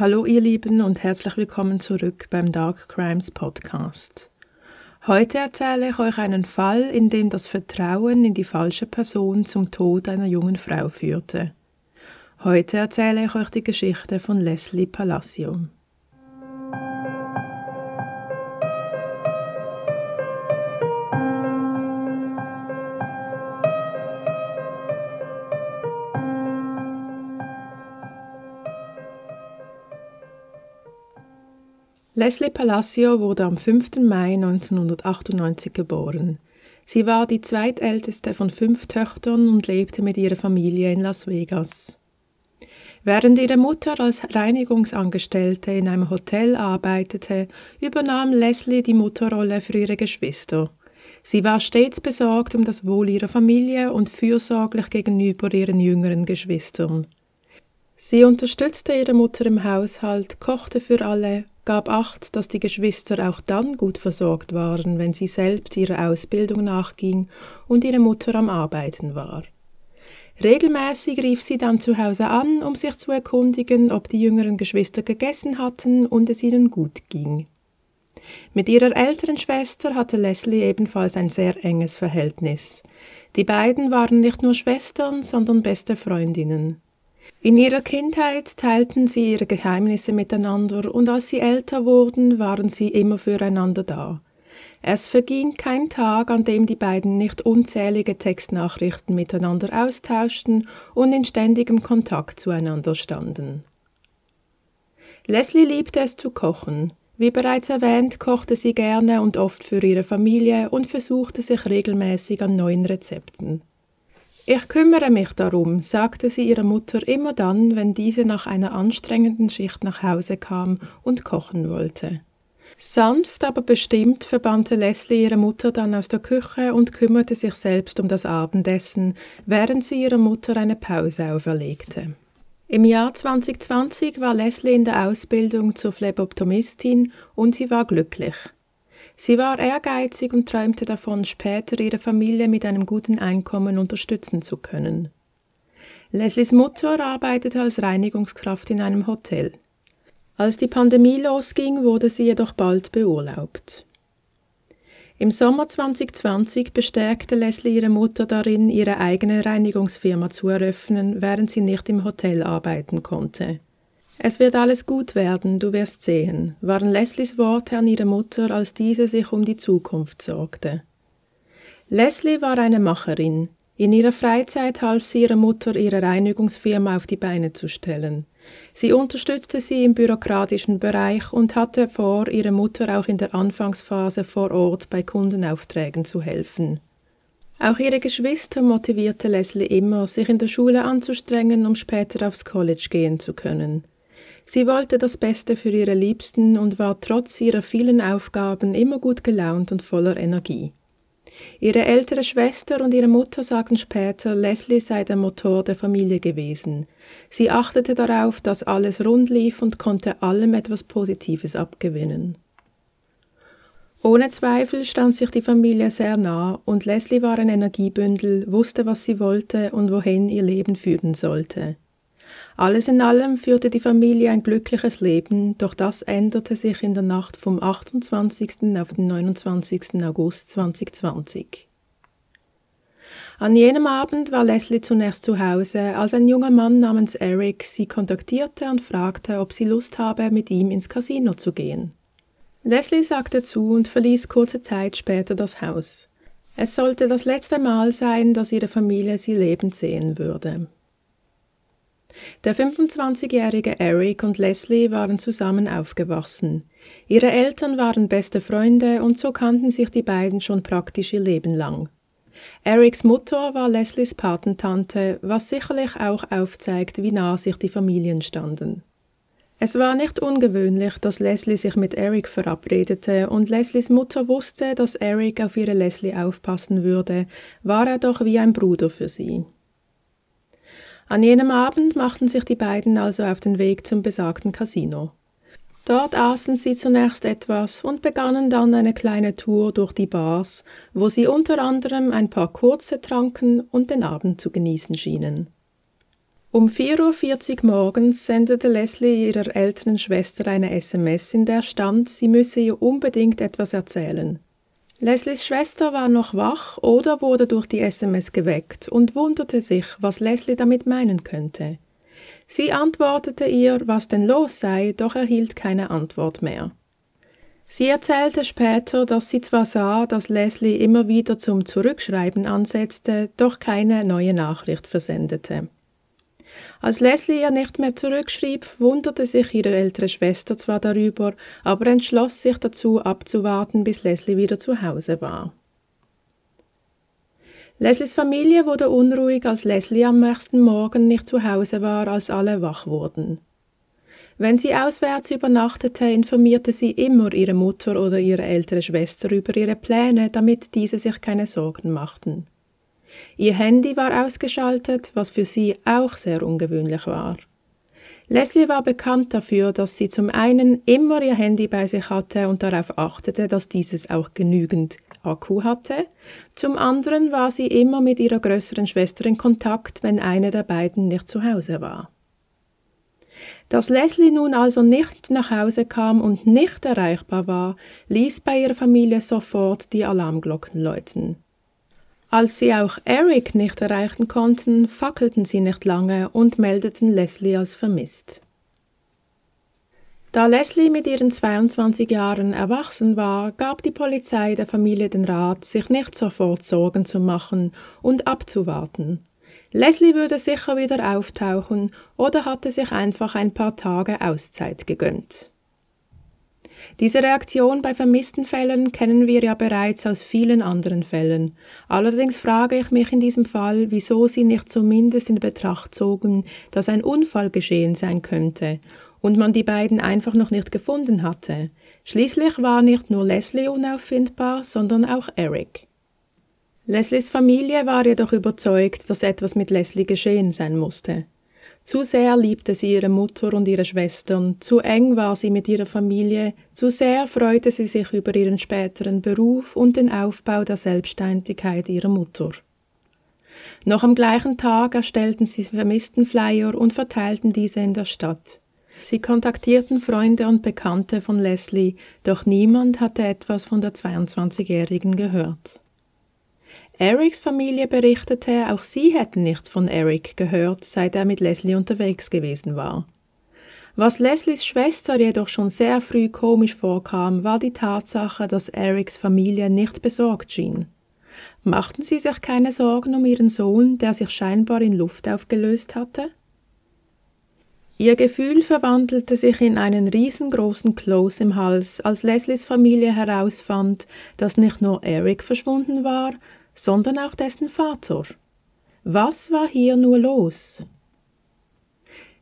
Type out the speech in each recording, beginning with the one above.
Hallo ihr Lieben und herzlich willkommen zurück beim Dark Crimes Podcast. Heute erzähle ich euch einen Fall, in dem das Vertrauen in die falsche Person zum Tod einer jungen Frau führte. Heute erzähle ich euch die Geschichte von Leslie Palacio. Leslie Palacio wurde am 5. Mai 1998 geboren. Sie war die zweitälteste von fünf Töchtern und lebte mit ihrer Familie in Las Vegas. Während ihre Mutter als Reinigungsangestellte in einem Hotel arbeitete, übernahm Leslie die Mutterrolle für ihre Geschwister. Sie war stets besorgt um das Wohl ihrer Familie und fürsorglich gegenüber ihren jüngeren Geschwistern. Sie unterstützte ihre Mutter im Haushalt, kochte für alle gab Acht, dass die Geschwister auch dann gut versorgt waren, wenn sie selbst ihrer Ausbildung nachging und ihre Mutter am Arbeiten war. Regelmäßig rief sie dann zu Hause an, um sich zu erkundigen, ob die jüngeren Geschwister gegessen hatten und es ihnen gut ging. Mit ihrer älteren Schwester hatte Leslie ebenfalls ein sehr enges Verhältnis. Die beiden waren nicht nur Schwestern, sondern beste Freundinnen. In ihrer Kindheit teilten sie ihre Geheimnisse miteinander und als sie älter wurden, waren sie immer füreinander da. Es verging kein Tag, an dem die beiden nicht unzählige Textnachrichten miteinander austauschten und in ständigem Kontakt zueinander standen. Leslie liebte es zu kochen. Wie bereits erwähnt, kochte sie gerne und oft für ihre Familie und versuchte sich regelmäßig an neuen Rezepten. Ich kümmere mich darum, sagte sie ihrer Mutter immer dann, wenn diese nach einer anstrengenden Schicht nach Hause kam und kochen wollte. Sanft, aber bestimmt verbannte Leslie ihre Mutter dann aus der Küche und kümmerte sich selbst um das Abendessen, während sie ihrer Mutter eine Pause auferlegte. Im Jahr 2020 war Leslie in der Ausbildung zur Phleboptomistin und sie war glücklich. Sie war ehrgeizig und träumte davon, später ihre Familie mit einem guten Einkommen unterstützen zu können. Leslies Mutter arbeitete als Reinigungskraft in einem Hotel. Als die Pandemie losging, wurde sie jedoch bald beurlaubt. Im Sommer 2020 bestärkte Leslie ihre Mutter darin, ihre eigene Reinigungsfirma zu eröffnen, während sie nicht im Hotel arbeiten konnte. Es wird alles gut werden, du wirst sehen, waren Leslies Worte an ihre Mutter, als diese sich um die Zukunft sorgte. Leslie war eine Macherin. In ihrer Freizeit half sie ihrer Mutter, ihre Reinigungsfirma auf die Beine zu stellen. Sie unterstützte sie im bürokratischen Bereich und hatte vor, ihrer Mutter auch in der Anfangsphase vor Ort bei Kundenaufträgen zu helfen. Auch ihre Geschwister motivierte Leslie immer, sich in der Schule anzustrengen, um später aufs College gehen zu können. Sie wollte das Beste für ihre Liebsten und war trotz ihrer vielen Aufgaben immer gut gelaunt und voller Energie. Ihre ältere Schwester und ihre Mutter sagten später, Leslie sei der Motor der Familie gewesen. Sie achtete darauf, dass alles rund lief und konnte allem etwas Positives abgewinnen. Ohne Zweifel stand sich die Familie sehr nah und Leslie war ein Energiebündel, wusste, was sie wollte und wohin ihr Leben führen sollte. Alles in allem führte die Familie ein glückliches Leben, doch das änderte sich in der Nacht vom 28. auf den 29. August 2020. An jenem Abend war Leslie zunächst zu Hause, als ein junger Mann namens Eric sie kontaktierte und fragte, ob sie Lust habe, mit ihm ins Casino zu gehen. Leslie sagte zu und verließ kurze Zeit später das Haus. Es sollte das letzte Mal sein, dass ihre Familie sie lebend sehen würde. Der 25-jährige Eric und Leslie waren zusammen aufgewachsen. Ihre Eltern waren beste Freunde und so kannten sich die beiden schon praktisch ihr Leben lang. Erics Mutter war Leslies Patentante, was sicherlich auch aufzeigt, wie nah sich die Familien standen. Es war nicht ungewöhnlich, dass Leslie sich mit Eric verabredete und Leslies Mutter wusste, dass Eric auf ihre Leslie aufpassen würde, war er doch wie ein Bruder für sie. An jenem Abend machten sich die beiden also auf den Weg zum besagten Casino. Dort aßen sie zunächst etwas und begannen dann eine kleine Tour durch die Bars, wo sie unter anderem ein paar kurze tranken und den Abend zu genießen schienen. Um 4.40 Uhr morgens sendete Leslie ihrer älteren Schwester eine SMS, in der stand, sie müsse ihr unbedingt etwas erzählen. Leslies Schwester war noch wach oder wurde durch die SMS geweckt und wunderte sich, was Leslie damit meinen könnte. Sie antwortete ihr, was denn los sei, doch erhielt keine Antwort mehr. Sie erzählte später, dass sie zwar sah, dass Leslie immer wieder zum Zurückschreiben ansetzte, doch keine neue Nachricht versendete. Als Leslie ihr nicht mehr zurückschrieb, wunderte sich ihre ältere Schwester zwar darüber, aber entschloss sich dazu abzuwarten, bis Leslie wieder zu Hause war. Leslies Familie wurde unruhig, als Leslie am nächsten Morgen nicht zu Hause war, als alle wach wurden. Wenn sie auswärts übernachtete, informierte sie immer ihre Mutter oder ihre ältere Schwester über ihre Pläne, damit diese sich keine Sorgen machten. Ihr Handy war ausgeschaltet, was für sie auch sehr ungewöhnlich war. Leslie war bekannt dafür, dass sie zum einen immer ihr Handy bei sich hatte und darauf achtete, dass dieses auch genügend Akku hatte, zum anderen war sie immer mit ihrer größeren Schwester in Kontakt, wenn eine der beiden nicht zu Hause war. Dass Leslie nun also nicht nach Hause kam und nicht erreichbar war, ließ bei ihrer Familie sofort die Alarmglocken läuten. Als sie auch Eric nicht erreichen konnten, fackelten sie nicht lange und meldeten Leslie als vermisst. Da Leslie mit ihren 22 Jahren erwachsen war, gab die Polizei der Familie den Rat, sich nicht sofort Sorgen zu machen und abzuwarten. Leslie würde sicher wieder auftauchen oder hatte sich einfach ein paar Tage Auszeit gegönnt. Diese Reaktion bei vermissten Fällen kennen wir ja bereits aus vielen anderen Fällen. Allerdings frage ich mich in diesem Fall, wieso sie nicht zumindest in Betracht zogen, dass ein Unfall geschehen sein könnte und man die beiden einfach noch nicht gefunden hatte. Schließlich war nicht nur Leslie unauffindbar, sondern auch Eric. Leslies Familie war jedoch überzeugt, dass etwas mit Leslie geschehen sein musste. Zu sehr liebte sie ihre Mutter und ihre Schwestern, zu eng war sie mit ihrer Familie, zu sehr freute sie sich über ihren späteren Beruf und den Aufbau der Selbstständigkeit ihrer Mutter. Noch am gleichen Tag erstellten sie vermissten Flyer und verteilten diese in der Stadt. Sie kontaktierten Freunde und Bekannte von Leslie, doch niemand hatte etwas von der 22-Jährigen gehört. Erics Familie berichtete, auch sie hätten nichts von Eric gehört, seit er mit Leslie unterwegs gewesen war. Was Leslies Schwester jedoch schon sehr früh komisch vorkam, war die Tatsache, dass Erics Familie nicht besorgt schien. Machten sie sich keine Sorgen um ihren Sohn, der sich scheinbar in Luft aufgelöst hatte? Ihr Gefühl verwandelte sich in einen riesengroßen Kloß im Hals, als Leslies Familie herausfand, dass nicht nur Eric verschwunden war, sondern auch dessen Vater. Was war hier nur los?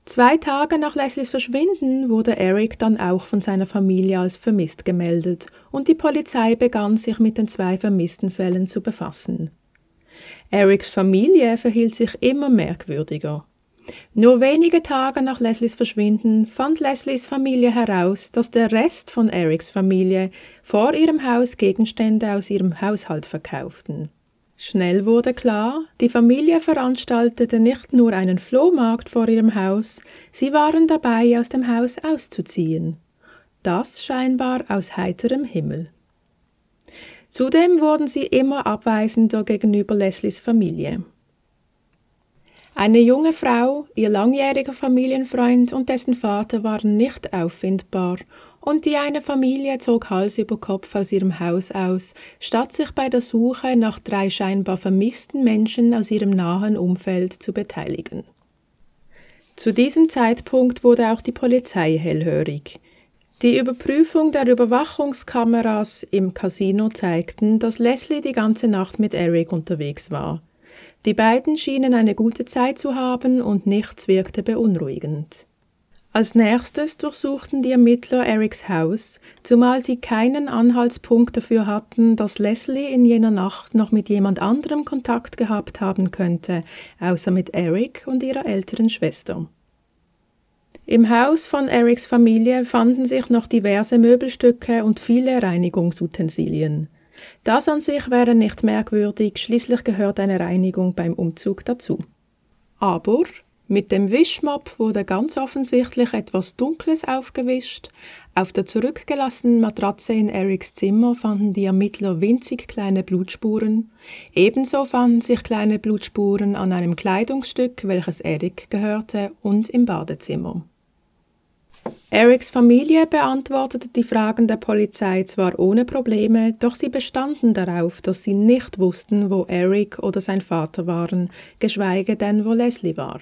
Zwei Tage nach Leslies Verschwinden wurde Eric dann auch von seiner Familie als vermisst gemeldet und die Polizei begann sich mit den zwei vermissten Fällen zu befassen. Erics Familie verhielt sich immer merkwürdiger. Nur wenige Tage nach Leslies Verschwinden fand Leslies Familie heraus, dass der Rest von Erics Familie vor ihrem Haus Gegenstände aus ihrem Haushalt verkauften. Schnell wurde klar, die Familie veranstaltete nicht nur einen Flohmarkt vor ihrem Haus, sie waren dabei, aus dem Haus auszuziehen. Das scheinbar aus heiterem Himmel. Zudem wurden sie immer abweisender gegenüber Leslies Familie. Eine junge Frau, ihr langjähriger Familienfreund und dessen Vater waren nicht auffindbar und die eine Familie zog Hals über Kopf aus ihrem Haus aus, statt sich bei der Suche nach drei scheinbar vermissten Menschen aus ihrem nahen Umfeld zu beteiligen. Zu diesem Zeitpunkt wurde auch die Polizei hellhörig. Die Überprüfung der Überwachungskameras im Casino zeigten, dass Leslie die ganze Nacht mit Eric unterwegs war. Die beiden schienen eine gute Zeit zu haben und nichts wirkte beunruhigend. Als nächstes durchsuchten die Ermittler Erics Haus, zumal sie keinen Anhaltspunkt dafür hatten, dass Leslie in jener Nacht noch mit jemand anderem Kontakt gehabt haben könnte, außer mit Eric und ihrer älteren Schwester. Im Haus von Erics Familie fanden sich noch diverse Möbelstücke und viele Reinigungsutensilien. Das an sich wäre nicht merkwürdig, schließlich gehört eine Reinigung beim Umzug dazu. Aber Mit dem Wischmopp wurde ganz offensichtlich etwas Dunkles aufgewischt. Auf der zurückgelassenen Matratze in Erics Zimmer fanden die Ermittler winzig kleine Blutspuren. Ebenso fanden sich kleine Blutspuren an einem Kleidungsstück, welches Eric gehörte, und im Badezimmer. Erics Familie beantwortete die Fragen der Polizei zwar ohne Probleme, doch sie bestanden darauf, dass sie nicht wussten, wo Eric oder sein Vater waren, geschweige denn, wo Leslie war.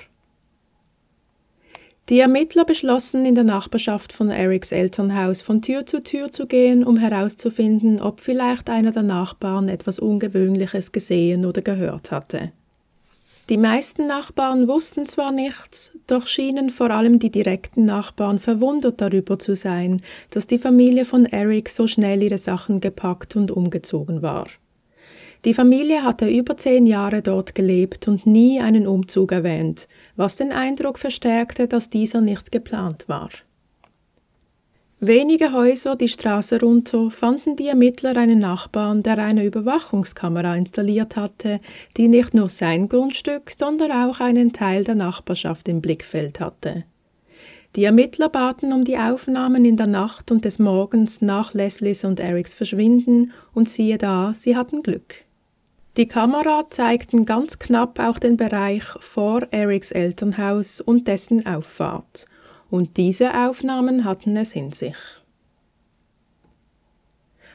Die Ermittler beschlossen, in der Nachbarschaft von Erics Elternhaus von Tür zu Tür zu gehen, um herauszufinden, ob vielleicht einer der Nachbarn etwas Ungewöhnliches gesehen oder gehört hatte. Die meisten Nachbarn wussten zwar nichts, doch schienen vor allem die direkten Nachbarn verwundert darüber zu sein, dass die Familie von Eric so schnell ihre Sachen gepackt und umgezogen war. Die Familie hatte über zehn Jahre dort gelebt und nie einen Umzug erwähnt, was den Eindruck verstärkte, dass dieser nicht geplant war. Wenige Häuser die Straße runter fanden die Ermittler einen Nachbarn, der eine Überwachungskamera installiert hatte, die nicht nur sein Grundstück, sondern auch einen Teil der Nachbarschaft im Blickfeld hatte. Die Ermittler baten um die Aufnahmen in der Nacht und des Morgens nach Leslies und Erics Verschwinden und siehe da, sie hatten Glück. Die Kamera zeigten ganz knapp auch den Bereich vor Erics Elternhaus und dessen Auffahrt. Und diese Aufnahmen hatten es in sich.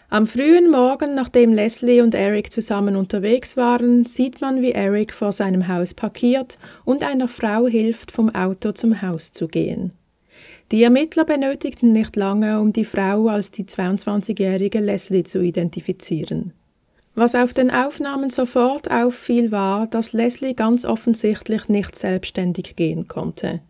Am frühen Morgen, nachdem Leslie und Eric zusammen unterwegs waren, sieht man, wie Eric vor seinem Haus parkiert und einer Frau hilft, vom Auto zum Haus zu gehen. Die Ermittler benötigten nicht lange, um die Frau als die 22-jährige Leslie zu identifizieren. Was auf den Aufnahmen sofort auffiel, war, dass Leslie ganz offensichtlich nicht selbstständig gehen konnte.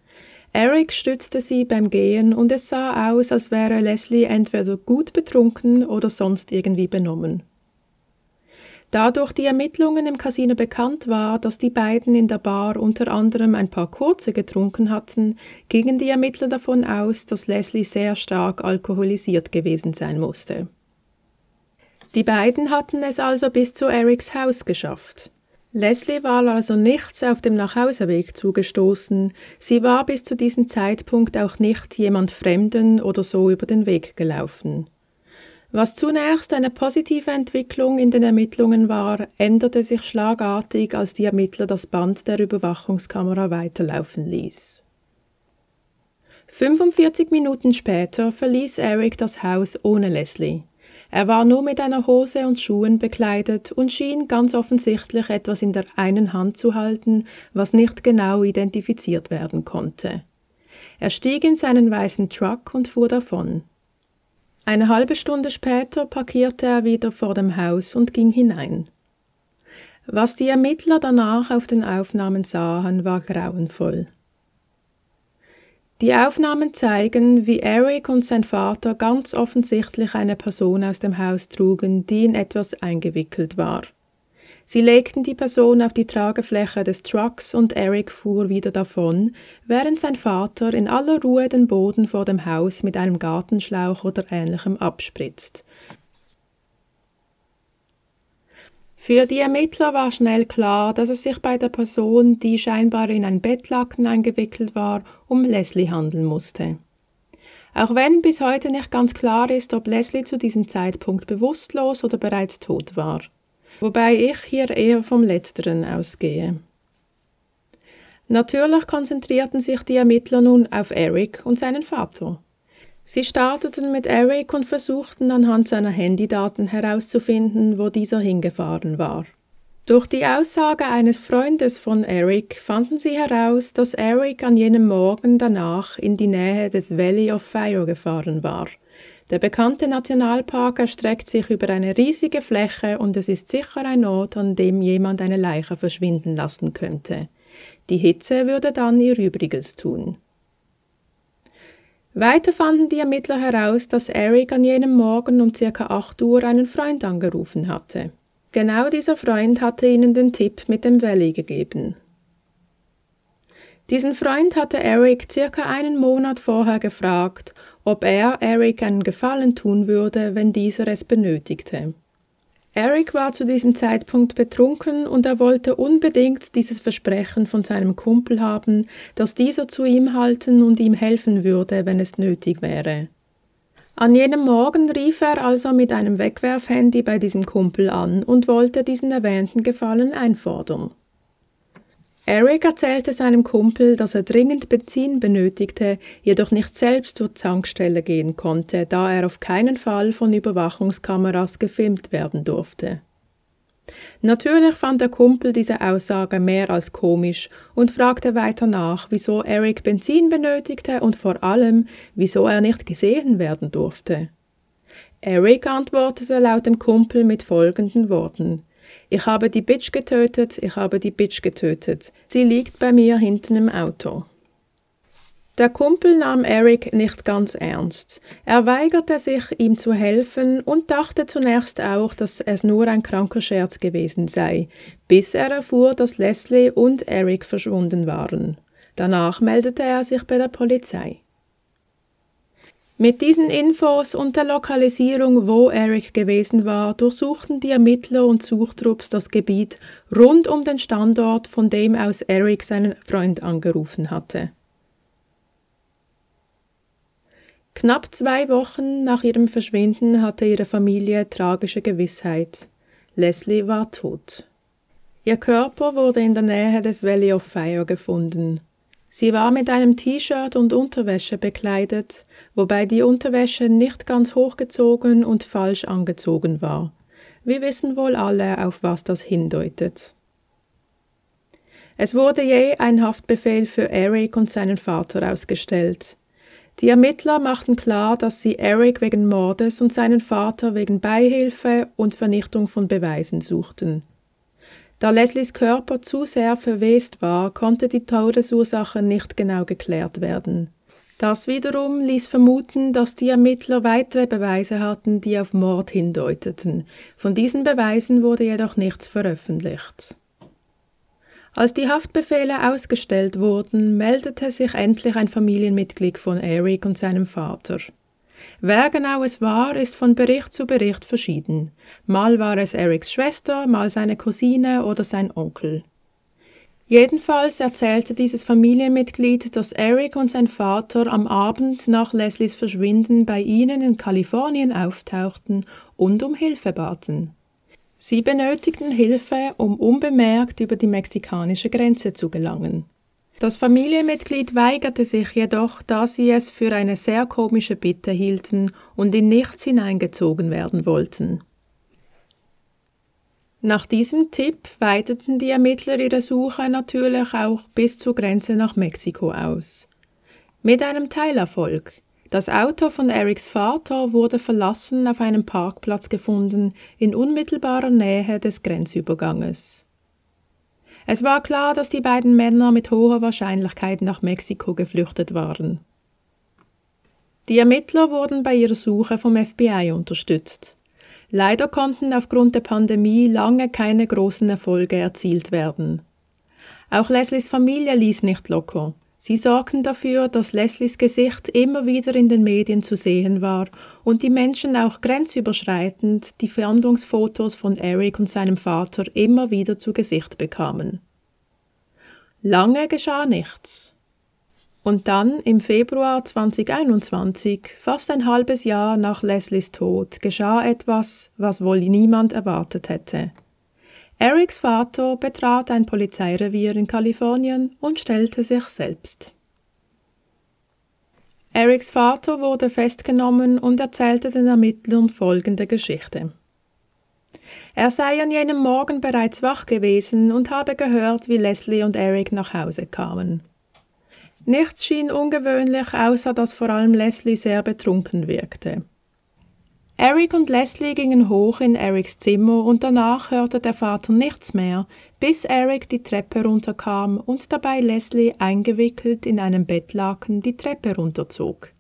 Eric stützte sie beim Gehen und es sah aus, als wäre Leslie entweder gut betrunken oder sonst irgendwie benommen. Da durch die Ermittlungen im Casino bekannt war, dass die beiden in der Bar unter anderem ein paar kurze getrunken hatten, gingen die Ermittler davon aus, dass Leslie sehr stark alkoholisiert gewesen sein musste. Die beiden hatten es also bis zu Erics Haus geschafft. Leslie war also nichts auf dem Nachhauseweg zugestoßen, sie war bis zu diesem Zeitpunkt auch nicht jemand Fremden oder so über den Weg gelaufen. Was zunächst eine positive Entwicklung in den Ermittlungen war, änderte sich schlagartig, als die Ermittler das Band der Überwachungskamera weiterlaufen ließ. 45 Minuten später verließ Eric das Haus ohne Leslie. Er war nur mit einer Hose und Schuhen bekleidet und schien ganz offensichtlich etwas in der einen Hand zu halten, was nicht genau identifiziert werden konnte. Er stieg in seinen weißen Truck und fuhr davon. Eine halbe Stunde später parkierte er wieder vor dem Haus und ging hinein. Was die Ermittler danach auf den Aufnahmen sahen, war grauenvoll. Die Aufnahmen zeigen, wie Eric und sein Vater ganz offensichtlich eine Person aus dem Haus trugen, die in etwas eingewickelt war. Sie legten die Person auf die Tragefläche des Trucks und Eric fuhr wieder davon, während sein Vater in aller Ruhe den Boden vor dem Haus mit einem Gartenschlauch oder ähnlichem abspritzt. Für die Ermittler war schnell klar, dass es sich bei der Person, die scheinbar in ein Bettlaken eingewickelt war, um Leslie handeln musste. Auch wenn bis heute nicht ganz klar ist, ob Leslie zu diesem Zeitpunkt bewusstlos oder bereits tot war. Wobei ich hier eher vom Letzteren ausgehe. Natürlich konzentrierten sich die Ermittler nun auf Eric und seinen Vater. Sie starteten mit Eric und versuchten anhand seiner Handydaten herauszufinden, wo dieser hingefahren war. Durch die Aussage eines Freundes von Eric fanden sie heraus, dass Eric an jenem Morgen danach in die Nähe des Valley of Fire gefahren war. Der bekannte Nationalpark erstreckt sich über eine riesige Fläche und es ist sicher ein Ort, an dem jemand eine Leiche verschwinden lassen könnte. Die Hitze würde dann ihr Übriges tun. Weiter fanden die Ermittler heraus, dass Eric an jenem Morgen um circa 8 Uhr einen Freund angerufen hatte. Genau dieser Freund hatte ihnen den Tipp mit dem Valley gegeben. Diesen Freund hatte Eric circa einen Monat vorher gefragt, ob er Eric einen Gefallen tun würde, wenn dieser es benötigte. Eric war zu diesem Zeitpunkt betrunken und er wollte unbedingt dieses Versprechen von seinem Kumpel haben, dass dieser zu ihm halten und ihm helfen würde, wenn es nötig wäre. An jenem Morgen rief er also mit einem Wegwerfhandy bei diesem Kumpel an und wollte diesen erwähnten Gefallen einfordern. Eric erzählte seinem Kumpel, dass er dringend Benzin benötigte, jedoch nicht selbst zur Tankstelle gehen konnte, da er auf keinen Fall von Überwachungskameras gefilmt werden durfte. Natürlich fand der Kumpel diese Aussage mehr als komisch und fragte weiter nach, wieso Eric Benzin benötigte und vor allem, wieso er nicht gesehen werden durfte. Eric antwortete laut dem Kumpel mit folgenden Worten ich habe die Bitch getötet, ich habe die Bitch getötet. Sie liegt bei mir hinten im Auto. Der Kumpel nahm Eric nicht ganz ernst. Er weigerte sich, ihm zu helfen und dachte zunächst auch, dass es nur ein kranker Scherz gewesen sei, bis er erfuhr, dass Leslie und Eric verschwunden waren. Danach meldete er sich bei der Polizei. Mit diesen Infos und der Lokalisierung, wo Eric gewesen war, durchsuchten die Ermittler und Suchtrupps das Gebiet rund um den Standort, von dem aus Eric seinen Freund angerufen hatte. Knapp zwei Wochen nach ihrem Verschwinden hatte ihre Familie tragische Gewissheit. Leslie war tot. Ihr Körper wurde in der Nähe des Valley of Fire gefunden. Sie war mit einem T-Shirt und Unterwäsche bekleidet, wobei die Unterwäsche nicht ganz hochgezogen und falsch angezogen war. Wir wissen wohl alle, auf was das hindeutet. Es wurde je ein Haftbefehl für Eric und seinen Vater ausgestellt. Die Ermittler machten klar, dass sie Eric wegen Mordes und seinen Vater wegen Beihilfe und Vernichtung von Beweisen suchten. Da Leslies Körper zu sehr verwest war, konnte die Todesursache nicht genau geklärt werden. Das wiederum ließ vermuten, dass die Ermittler weitere Beweise hatten, die auf Mord hindeuteten. Von diesen Beweisen wurde jedoch nichts veröffentlicht. Als die Haftbefehle ausgestellt wurden, meldete sich endlich ein Familienmitglied von Eric und seinem Vater. Wer genau es war, ist von Bericht zu Bericht verschieden. Mal war es Erics Schwester, mal seine Cousine oder sein Onkel. Jedenfalls erzählte dieses Familienmitglied, dass Eric und sein Vater am Abend nach Leslies Verschwinden bei ihnen in Kalifornien auftauchten und um Hilfe baten. Sie benötigten Hilfe, um unbemerkt über die mexikanische Grenze zu gelangen. Das Familienmitglied weigerte sich jedoch, da sie es für eine sehr komische Bitte hielten und in nichts hineingezogen werden wollten. Nach diesem Tipp weiteten die Ermittler ihre Suche natürlich auch bis zur Grenze nach Mexiko aus. Mit einem Teilerfolg. Das Auto von Erics Vater wurde verlassen auf einem Parkplatz gefunden in unmittelbarer Nähe des Grenzüberganges. Es war klar, dass die beiden Männer mit hoher Wahrscheinlichkeit nach Mexiko geflüchtet waren. Die Ermittler wurden bei ihrer Suche vom FBI unterstützt. Leider konnten aufgrund der Pandemie lange keine großen Erfolge erzielt werden. Auch Leslies Familie ließ nicht locker. Sie sorgten dafür, dass Leslies Gesicht immer wieder in den Medien zu sehen war und die Menschen auch grenzüberschreitend die Fahndungsfotos von Eric und seinem Vater immer wieder zu Gesicht bekamen. Lange geschah nichts. Und dann im Februar 2021, fast ein halbes Jahr nach Leslies Tod, geschah etwas, was wohl niemand erwartet hätte. Erics Vater betrat ein Polizeirevier in Kalifornien und stellte sich selbst. Erics Vater wurde festgenommen und erzählte den Ermittlern folgende Geschichte. Er sei an jenem Morgen bereits wach gewesen und habe gehört, wie Leslie und Eric nach Hause kamen. Nichts schien ungewöhnlich, außer dass vor allem Leslie sehr betrunken wirkte. Eric und Leslie gingen hoch in Erics Zimmer und danach hörte der Vater nichts mehr, bis Eric die Treppe runterkam und dabei Leslie eingewickelt in einem Bettlaken die Treppe runterzog.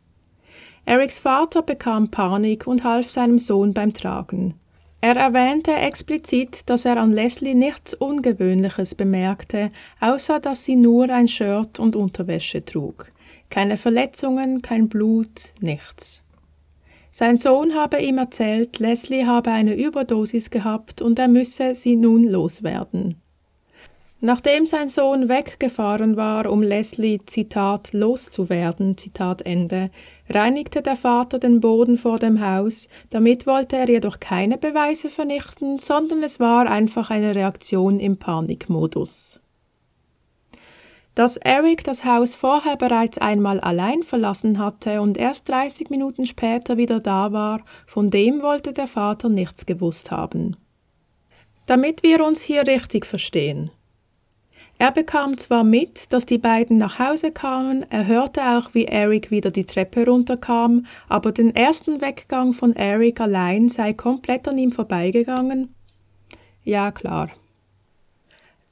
Erics Vater bekam Panik und half seinem Sohn beim Tragen. Er erwähnte explizit, dass er an Leslie nichts Ungewöhnliches bemerkte, außer dass sie nur ein Shirt und Unterwäsche trug. Keine Verletzungen, kein Blut, nichts. Sein Sohn habe ihm erzählt, Leslie habe eine Überdosis gehabt und er müsse sie nun loswerden. Nachdem sein Sohn weggefahren war, um Leslie, Zitat, loszuwerden, Zitat Ende, reinigte der Vater den Boden vor dem Haus, damit wollte er jedoch keine Beweise vernichten, sondern es war einfach eine Reaktion im Panikmodus. Dass Eric das Haus vorher bereits einmal allein verlassen hatte und erst 30 Minuten später wieder da war, von dem wollte der Vater nichts gewusst haben. Damit wir uns hier richtig verstehen. Er bekam zwar mit, dass die beiden nach Hause kamen, er hörte auch, wie Eric wieder die Treppe runterkam, aber den ersten Weggang von Eric allein sei komplett an ihm vorbeigegangen. Ja, klar.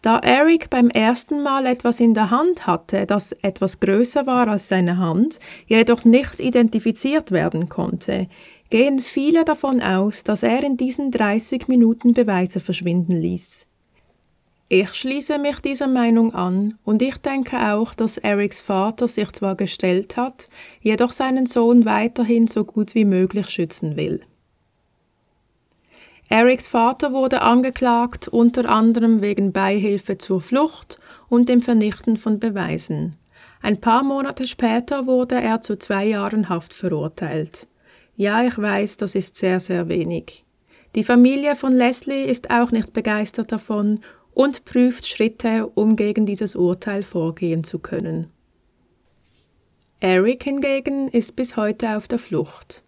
Da Eric beim ersten Mal etwas in der Hand hatte, das etwas größer war als seine Hand, jedoch nicht identifiziert werden konnte, gehen viele davon aus, dass er in diesen 30 Minuten Beweise verschwinden ließ. Ich schließe mich dieser Meinung an und ich denke auch, dass Erics Vater sich zwar gestellt hat, jedoch seinen Sohn weiterhin so gut wie möglich schützen will. Erics Vater wurde angeklagt unter anderem wegen Beihilfe zur Flucht und dem Vernichten von Beweisen. Ein paar Monate später wurde er zu zwei Jahren Haft verurteilt. Ja, ich weiß, das ist sehr, sehr wenig. Die Familie von Leslie ist auch nicht begeistert davon und prüft Schritte, um gegen dieses Urteil vorgehen zu können. Eric hingegen ist bis heute auf der Flucht.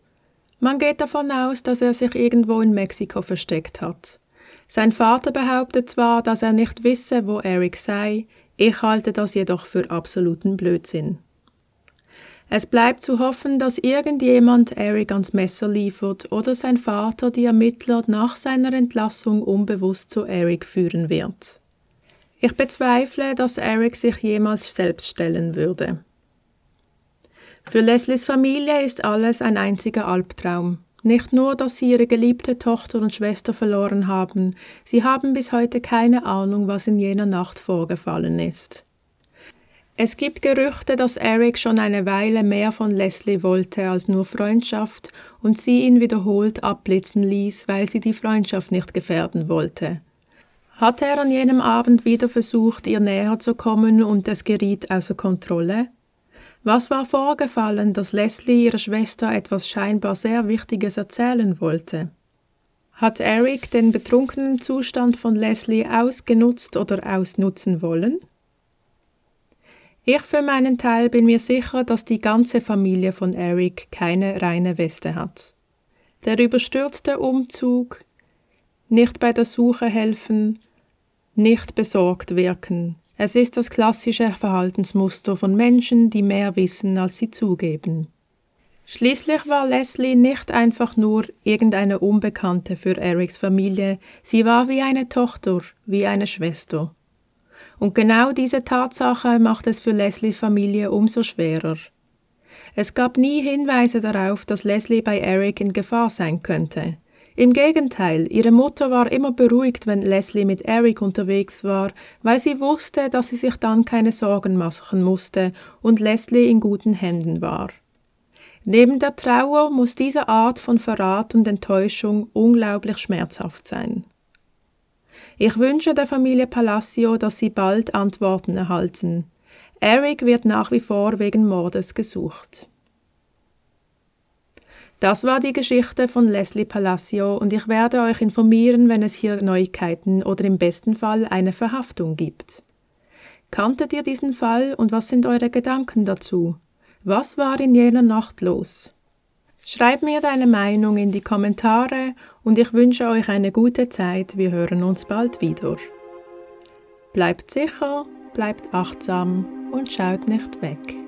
Man geht davon aus, dass er sich irgendwo in Mexiko versteckt hat. Sein Vater behauptet zwar, dass er nicht wisse, wo Eric sei, ich halte das jedoch für absoluten Blödsinn. Es bleibt zu hoffen, dass irgendjemand Eric ans Messer liefert oder sein Vater die Ermittler nach seiner Entlassung unbewusst zu Eric führen wird. Ich bezweifle, dass Eric sich jemals selbst stellen würde. Für Leslies Familie ist alles ein einziger Albtraum. Nicht nur, dass sie ihre geliebte Tochter und Schwester verloren haben, sie haben bis heute keine Ahnung, was in jener Nacht vorgefallen ist. Es gibt Gerüchte, dass Eric schon eine Weile mehr von Leslie wollte als nur Freundschaft und sie ihn wiederholt abblitzen ließ, weil sie die Freundschaft nicht gefährden wollte. Hatte er an jenem Abend wieder versucht, ihr näher zu kommen und es geriet außer Kontrolle? Was war vorgefallen, dass Leslie ihrer Schwester etwas scheinbar sehr Wichtiges erzählen wollte? Hat Eric den betrunkenen Zustand von Leslie ausgenutzt oder ausnutzen wollen? Ich für meinen Teil bin mir sicher, dass die ganze Familie von Eric keine reine Weste hat. Der überstürzte Umzug, nicht bei der Suche helfen, nicht besorgt wirken, es ist das klassische Verhaltensmuster von Menschen, die mehr wissen, als sie zugeben. Schließlich war Leslie nicht einfach nur irgendeine Unbekannte für Erics Familie, sie war wie eine Tochter, wie eine Schwester. Und genau diese Tatsache macht es für Leslies Familie umso schwerer. Es gab nie Hinweise darauf, dass Leslie bei Eric in Gefahr sein könnte. Im Gegenteil, ihre Mutter war immer beruhigt, wenn Leslie mit Eric unterwegs war, weil sie wusste, dass sie sich dann keine Sorgen machen musste und Leslie in guten Händen war. Neben der Trauer muss diese Art von Verrat und Enttäuschung unglaublich schmerzhaft sein. Ich wünsche der Familie Palacio, dass sie bald Antworten erhalten. Eric wird nach wie vor wegen Mordes gesucht. Das war die Geschichte von Leslie Palacio und ich werde euch informieren, wenn es hier Neuigkeiten oder im besten Fall eine Verhaftung gibt. Kanntet ihr diesen Fall und was sind eure Gedanken dazu? Was war in jener Nacht los? Schreib mir deine Meinung in die Kommentare und ich wünsche euch eine gute Zeit. Wir hören uns bald wieder. Bleibt sicher, bleibt achtsam und schaut nicht weg.